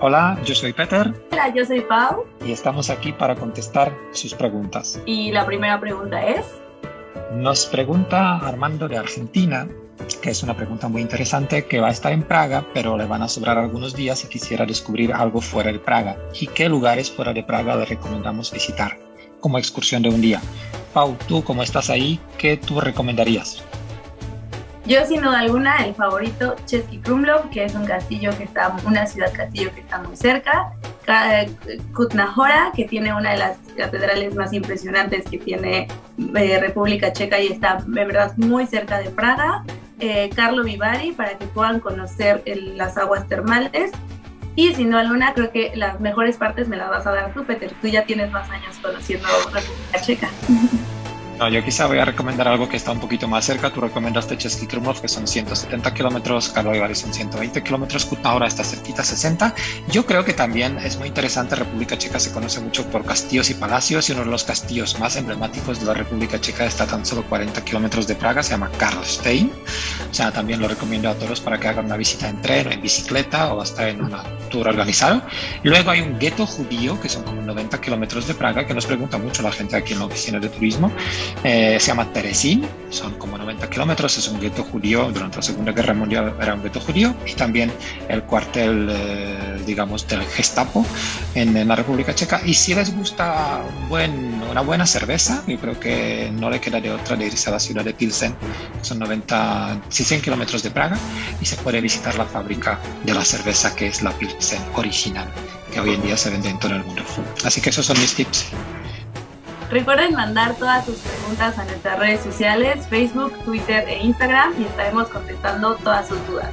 Hola, yo soy Peter. Hola, yo soy Pau. Y estamos aquí para contestar sus preguntas. Y la primera pregunta es... Nos pregunta Armando de Argentina, que es una pregunta muy interesante, que va a estar en Praga, pero le van a sobrar algunos días y quisiera descubrir algo fuera de Praga. ¿Y qué lugares fuera de Praga le recomendamos visitar como excursión de un día? Pau, tú como estás ahí, ¿qué tú recomendarías? Yo, sin duda alguna, el favorito, Chesky Krumlov, que es un castillo que está, una ciudad castillo que está muy cerca. Kutna que tiene una de las catedrales más impresionantes que tiene eh, República Checa y está, de verdad, muy cerca de Praga. Eh, Carlo Vivari, para que puedan conocer las aguas termales. Y sin duda alguna, creo que las mejores partes me las vas a dar tú, Peter. Tú ya tienes más años conociendo República Checa. No, yo quizá voy a recomendar algo que está un poquito más cerca. Tú recomendaste Chesky Krumlov, que son 170 kilómetros, Karlovy son 120 kilómetros, Kutna ahora está cerquita, 60. Yo creo que también es muy interesante. República Checa se conoce mucho por castillos y palacios y uno de los castillos más emblemáticos de la República Checa está tan solo 40 kilómetros de Praga, se llama Karlstein. O sea, también lo recomiendo a todos para que hagan una visita en tren, en bicicleta o hasta en un tour organizado. Luego hay un gueto judío, que son como 90 kilómetros de Praga, que nos pregunta mucho la gente aquí en la oficina de turismo. Eh, se llama Teresín, son como 90 kilómetros, es un gueto judío, durante la Segunda Guerra Mundial era un gueto judío, y también el cuartel, eh, digamos, del Gestapo en, la República Checa. Y si les gusta buen, una buena cerveza, yo creo que no le queda de otra de irse a la ciudad de Pilsen, son 90, 100 kilómetros de Praga, y se puede visitar la fábrica de la cerveza que es la Pilsen original, que hoy en día se vende en todo el mundo. Así que esos son mis tips. Recuerden mandar todas sus preguntas a nuestras redes sociales, Facebook, Twitter e Instagram y estaremos contestando todas sus dudas.